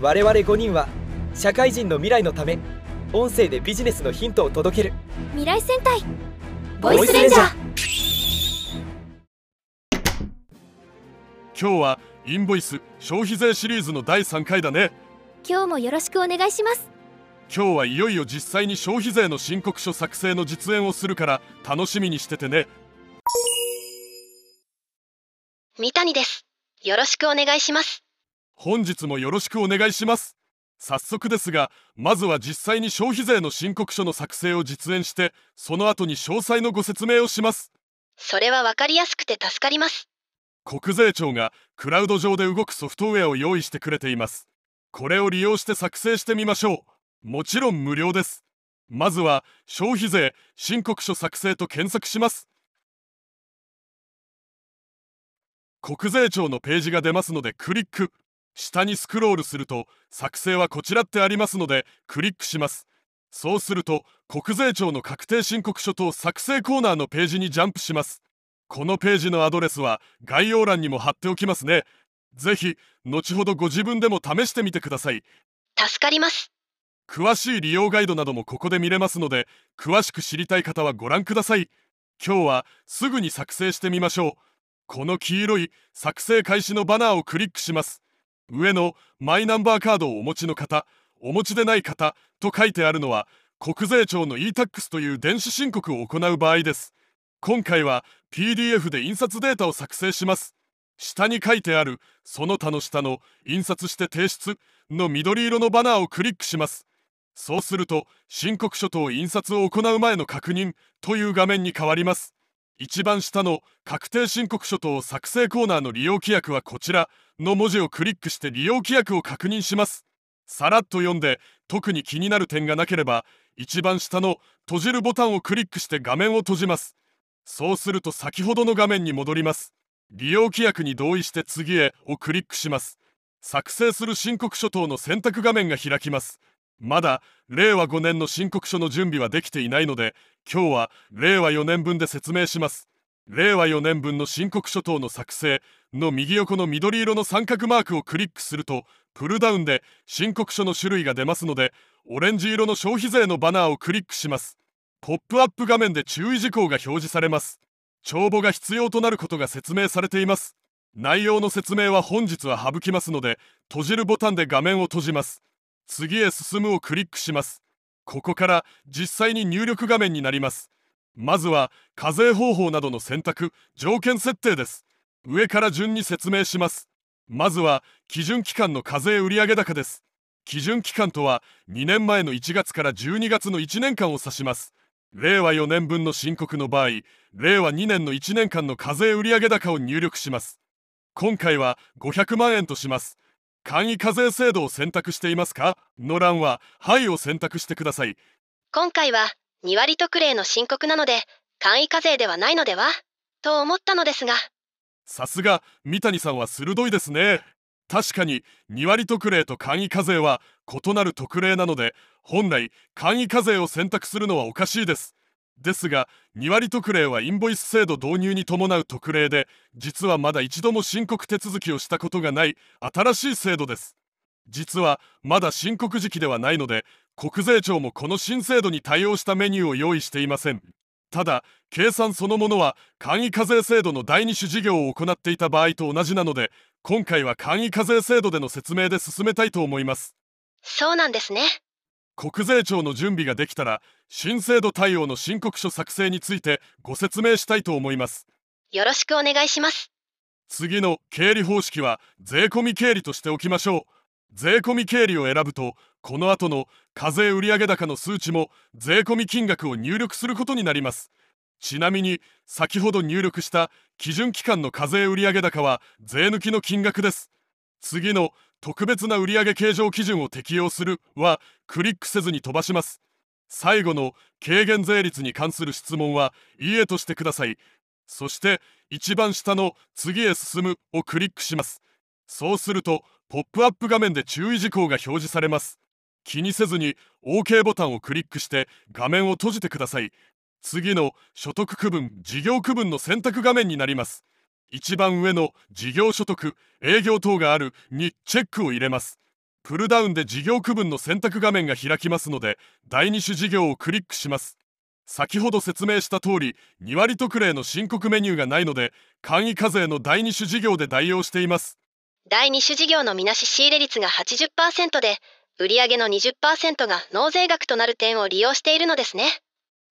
我々5人は社会人の未来のため音声でビジネスのヒントを届ける。未来戦隊ボイスレンジャー。今日はインボイス消費税シリーズの第3回だね。今日もよろしくお願いします。今日はいよいよ実際に消費税の申告書作成の実演をするから楽しみにしててね。三谷です。よろしくお願いします本日もよろしくお願いします。早速ですがまずは実際に消費税の申告書の作成を実演してその後に詳細のご説明をします。それは分かりやすくて助かります。国税庁がクラウド上で動くソフトウェアを用意してくれています。これを利用して作成してみましょう。もちろん無料です。まずは消費税申告書作成と検索します。国税庁のページが出ますのでクリック下にスクロールすると作成はこちらってありますのでクリックします。そうすると国税庁の確定申告書と作成コーナーのページにジャンプします。このページのアドレスは概要欄にも貼っておきますね。ぜひ後ほどご自分でも試してみてください。助かります。詳しい利用ガイドなどもここで見れますので詳しく知りたい方はご覧ください。今日はすぐに作成してみましょう。この黄色い作成開始のバナーをクリックします上のマイナンバーカードをお持ちの方お持ちでない方と書いてあるのは国税庁の e-tax という電子申告を行う場合です。今回は PDF で印刷データを作成します。下に書いてあるその他の下の印刷して提出の緑色のバナーをクリックします。そうすると申告書と印刷を行う前の確認という画面に変わります。一番下の確定申告書と作成コーナーの利用規約はこちら。の文字をクリックして利用規約を確認します。さらっと読んで特に気になる点がなければ一番下の閉じるボタンをクリックして画面を閉じます。そうすると先ほどの画面に戻ります。利用規約に同意して次へをクリックします。作成する申告書等の選択画面が開きます。まだ令和5年の申告書の準備はできていないので今日は令和4年分で説明します。令和4年分の申告書等の作成の右横の緑色の三角マークをクリックするとプルダウンで申告書の種類が出ますのでオレンジ色の消費税のバナーをクリックします。ポップアップ画面で注意事項が表示されます。帳簿が必要となることが説明されています。内容の説明は本日は省きますので閉じるボタンで画面を閉じます。次へ進むをクリックします。ここから実際に入力画面になります。まずは課税方法などの選択条件設定です。上から順に説明します。まずは基準期間の課税売上高です。基準期間とは2年前の1月から12月の1年間を指します。令和4年分の申告の場合令和2年の1年間の課税売上高を入力します。今回は500万円とします。簡易課税制度を選択していますか？の欄は「はい」を選択してください。今回は2割特例の申告なので簡易課税ではないのでは？と思ったのですが。さすが三谷さんは鋭いですね。確かに2割特例と簡易課税は異なる特例なので本来簡易課税を選択するのはおかしいです。ですが2割特例はインボイス制度導入に伴う特例で実はまだ一度も申告手続きをしたことがない新しい制度です。実はまだ申告時期ではないので国税庁もこの新制度に対応したメニューを用意していません。ただ計算そのものは簡易課税制度の第二種事業を行っていた場合と同じなので今回は簡易課税制度での説明で進めたいと思います。そうなんですね。国税庁の準備ができたら新制度対応の申告書作成についてご説明したいと思います。よろしくお願いします。次の経理方式は税込経理としておきましょう。税込経理を選ぶとこの後の課税売上高の数値も税込金額を入力することになります。ちなみに先ほど入力した基準期間の課税売上高は税抜きの金額です。次の特別な売上計上基準を適用するはクリックせずに飛ばします。最後の軽減税率に関する質問はいいえとしてください。そして一番下の次へ進むをクリックします。そうするとポップアップ画面で注意事項が表示されます。気にせずに OK ボタンをクリックして画面を閉じてください。次の所得区分事業区分の選択画面になります。一番上の事業所得営業等があるにチェックを入れます。プルダウンで事業区分の選択画面が開きますので第2種事業をクリックします。先ほど説明した通り2割特例の申告メニューがないので簡易課税の第2種事業で代用しています。第2種事業のみなし仕入れ率が80%で売上の20%が納税額となる点を利用しているのですね。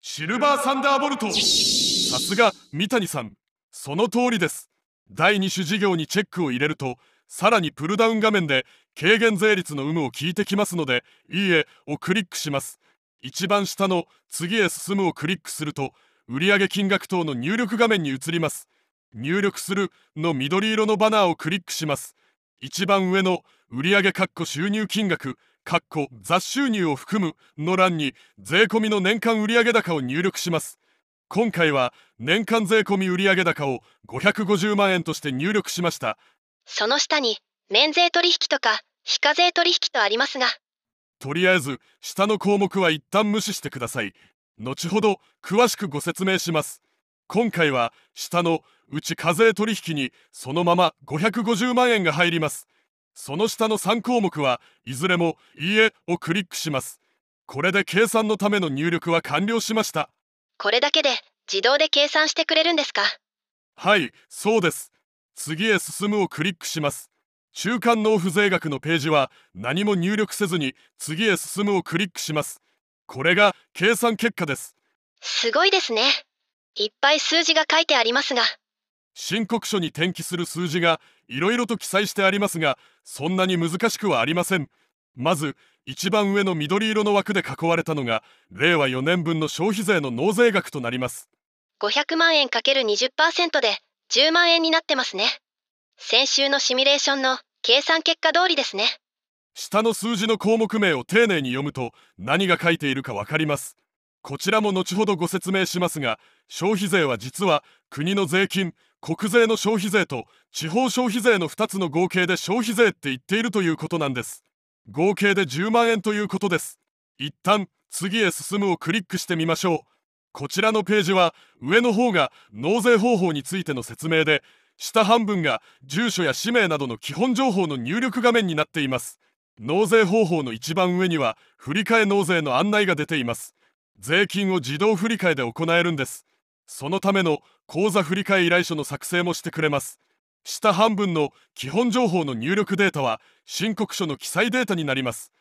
シルバーサンダーボルト。さすが三谷さん。その通りです。第2種事業にチェックを入れるとさらにプルダウン画面で軽減税率の有無を聞いてきますのでいいえをクリックします。一番下の次へ進むをクリックすると売上金額等の入力画面に移ります。入力するの緑色のバナーをクリックします。一番上の売上収入金額括弧雑収入を含むの欄に税込みの年間売上高を入力します。今回は年間税込み売上高を550万円として入力しました。その下に免税取引とか非課税取引とありますが。とりあえず下の項目は一旦無視してください。後ほど詳しくご説明します。今回は下のうち課税取引にそのまま550万円が入りますその下の3項目はいずれも「いいえ」をクリックします。これで計算のための入力は完了しました。これだけで自動で計算してくれるんですか？はいそうです。次へ進むをクリックします。中間納付税額のページは何も入力せずに次へ進むをクリックします。これが計算結果です。すごいですね。いっぱい数字が書いてありますが申告書に転記する数字がいろいろと記載してありますがそんなに難しくはありません。まず一番上の緑色の枠で囲われたのが令和4年分の消費税の納税額となります。500万円 ×20% で10万円になってますね。先週のシミュレーションの計算結果通りですね。下の数字の項目名を丁寧に読むと何が書いているかわかりますこちらも後ほどご説明しますが消費税は実は国の税金国税の消費税と地方消費税の2つの合計で消費税って言っているということなんです。合計で10万円ということです。一旦次へ進むをクリックしてみましょう。こちらのページは上の方が納税方法についての説明で下半分が住所や氏名などの基本情報の入力画面になっています。納税方法の一番上には振替納税の案内が出ています。税金を自動振替で行えるんです。そのための口座振替依頼書の作成もしてくれます。下半分の基本情報の入力データは申告書の記載データになります。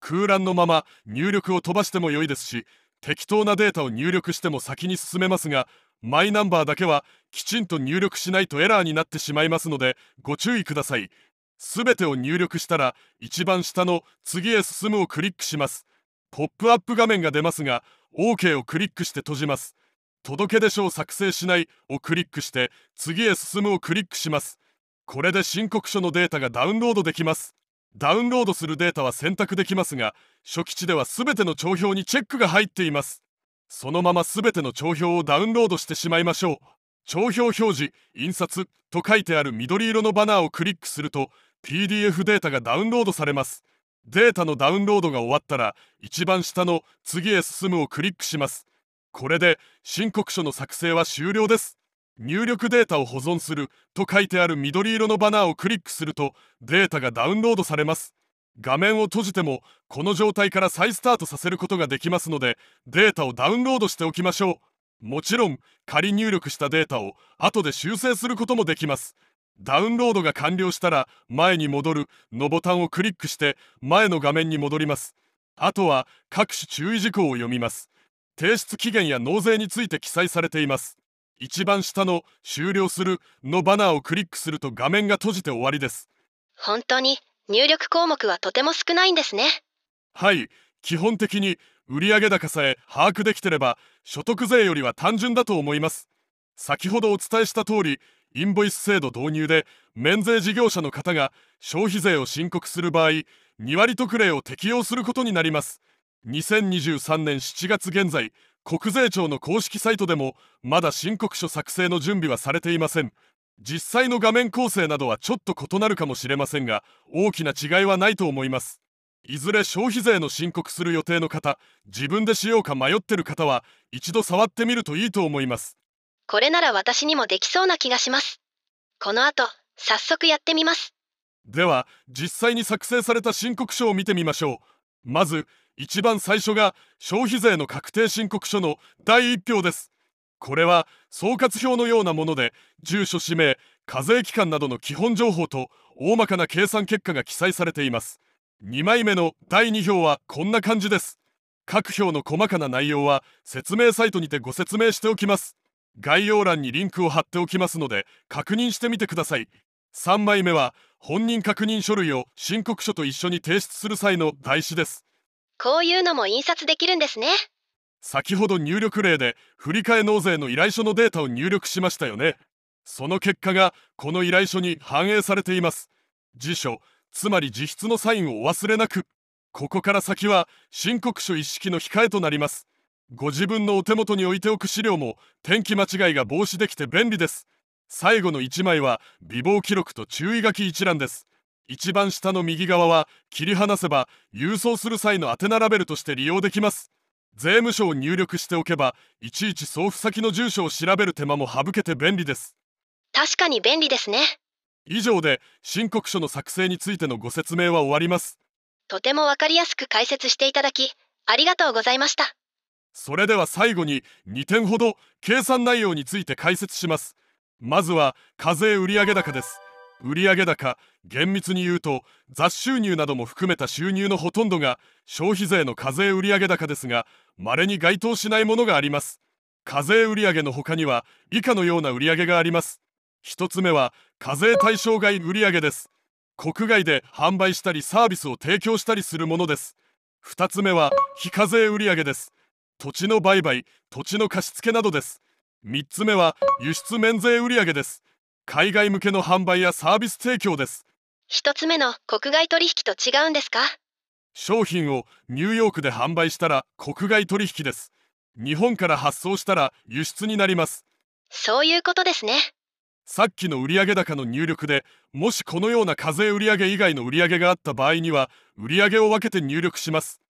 空欄のまま入力を飛ばしても良いですし適当なデータを入力しても先に進めますがマイナンバーだけはきちんと入力しないとエラーになってしまいますのでご注意ください。すべてを入力したら一番下の次へ進むをクリックします。ポップアップ画面が出ますが OK をクリックして閉じます。届け出書を作成しないをクリックして次へ進むをクリックします。これで申告書のデータがダウンロードできます。ダウンロードするデータは選択できますが初期値では全ての帳票にチェックが入っています。そのまま全ての帳票をダウンロードしてしまいましょう。帳票表示印刷と書いてある緑色のバナーをクリックすると PDF データがダウンロードされます。データのダウンロードが終わったら一番下の次へ進むをクリックします。これで申告書の作成は終了です。入力データを保存すると書いてある緑色のバナーをクリックするとデータがダウンロードされます。画面を閉じてもこの状態から再スタートさせることができますのでデータをダウンロードしておきましょう。もちろん仮入力したデータを後で修正することもできます。ダウンロードが完了したら前に戻るのボタンをクリックして前の画面に戻ります。あとは各種注意事項を読みます。提出期限や納税について記載されています。一番下の終了するのバナーをクリックすると画面が閉じて終わりです。本当に入力項目はとても少ないんですね。はい。基本的に売上高さえ把握できてれば所得税よりは単純だと思います。先ほどお伝えした通りインボイス制度導入で免税事業者の方が消費税を申告する場合2割特例を適用することになります。2023年7月現在国税庁の公式サイトでもまだ申告書作成の準備はされていません。実際の画面構成などはちょっと異なるかもしれませんが大きな違いはないと思います。いずれ消費税の申告する予定の方自分でしようか迷ってる方は一度触ってみるといいと思います。これなら私にもできそうな気がします。この後早速やってみます。では実際に作成された申告書を見てみましょう。まず一番最初が消費税の確定申告書の第1票です。これは総括表のようなもので住所氏名課税期間などの基本情報と大まかな計算結果が記載されています。2枚目の第2票はこんな感じです。各票の細かな内容は説明サイトにてご説明しておきます。概要欄にリンクを貼っておきますので確認してみてください。3枚目は本人確認書類を申告書と一緒に提出する際の台紙です。こういうのも印刷できるんですね。先ほど入力例で振替納税の依頼書のデータを入力しましたよね。その結果がこの依頼書に反映されています。辞書つまり自筆のサインをお忘れなく。ここから先は申告書一式の控えとなりますご自分のお手元に置いておく資料も転記間違いが防止できて便利です。最後の1枚は備忘記録と注意書き一覧です。一番下の右側は切り離せば郵送する際の宛名ラベルとして利用できます。税務署を入力しておけばいちいち送付先の住所を調べる手間も省けて便利です。確かに便利ですね。以上で申告書の作成についてのご説明は終わります。とてもわかりやすく解説していただきありがとうございましたそれでは最後に2点ほど計算内容について解説します。まずは課税売上高です。売上高厳密に言うと雑収入なども含めた収入のほとんどが消費税の課税売上高ですが稀に該当しないものがあります。課税売上の他には以下のような売上があります。一つ目は課税対象外売上です。国外で販売したりサービスを提供したりするものです。二つ目は非課税売上です。土地の売買土地の貸付などです。3つ目は輸出免税売上です。海外向けの販売やサービス提供です。一つ目の国外取引と違うんですか？商品をニューヨークで販売したら国外取引です。日本から発送したら輸出になります。そういうことですね。さっきの売上高の入力でもしこのような課税売上以外の売上があった場合には売上を分けて入力します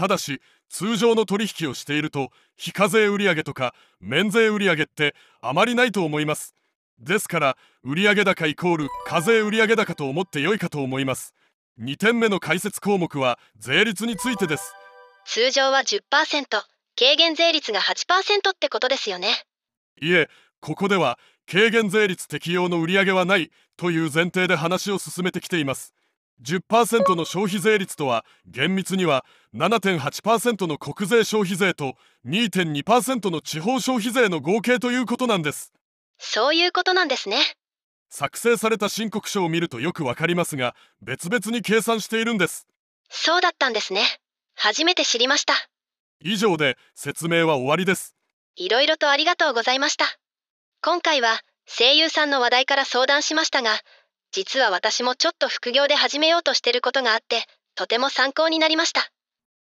ただし通常の取引をしていると非課税売上とか免税売上ってあまりないと思います。ですから売上高イコール課税売上高と思って良いかと思います。2点目の解説項目は税率についてです。通常は10%軽減税率が8%ってことですよね。いえここでは軽減税率適用の売上はないという前提で話を進めてきています10%の消費税率とは厳密には7.8%の国税消費税と2.2%の地方消費税の合計ということなんです。そういうことなんですね。作成された申告書を見るとよくわかりますが別々に計算しているんです。そうだったんですね。初めて知りました。以上で説明は終わりです。いろいろとありがとうございました。今回は声優さんの話題から相談しましたが実は私もちょっと副業で始めようとしてることがあってとても参考になりました。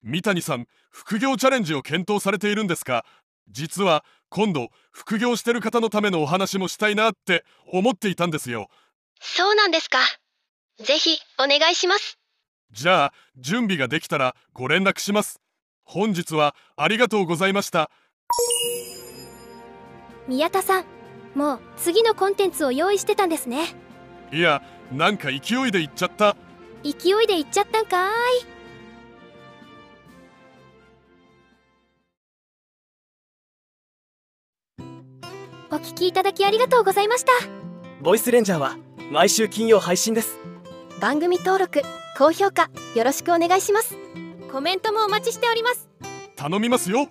三谷さん副業チャレンジを検討されているんですか？実は今度副業してる方のためのお話もしたいなって思っていたんですよ。そうなんですか。ぜひお願いします。じゃあ準備ができたらご連絡します。本日はありがとうございました。宮田さんもう次のコンテンツを用意してたんですねいやなんか勢いで言っちゃった。勢いで言っちゃったんかーい。お聞きいただきありがとうございました。ボイスレンジャーは毎週金曜配信です。番組登録高評価よろしくお願いします。コメントもお待ちしております。頼みますよ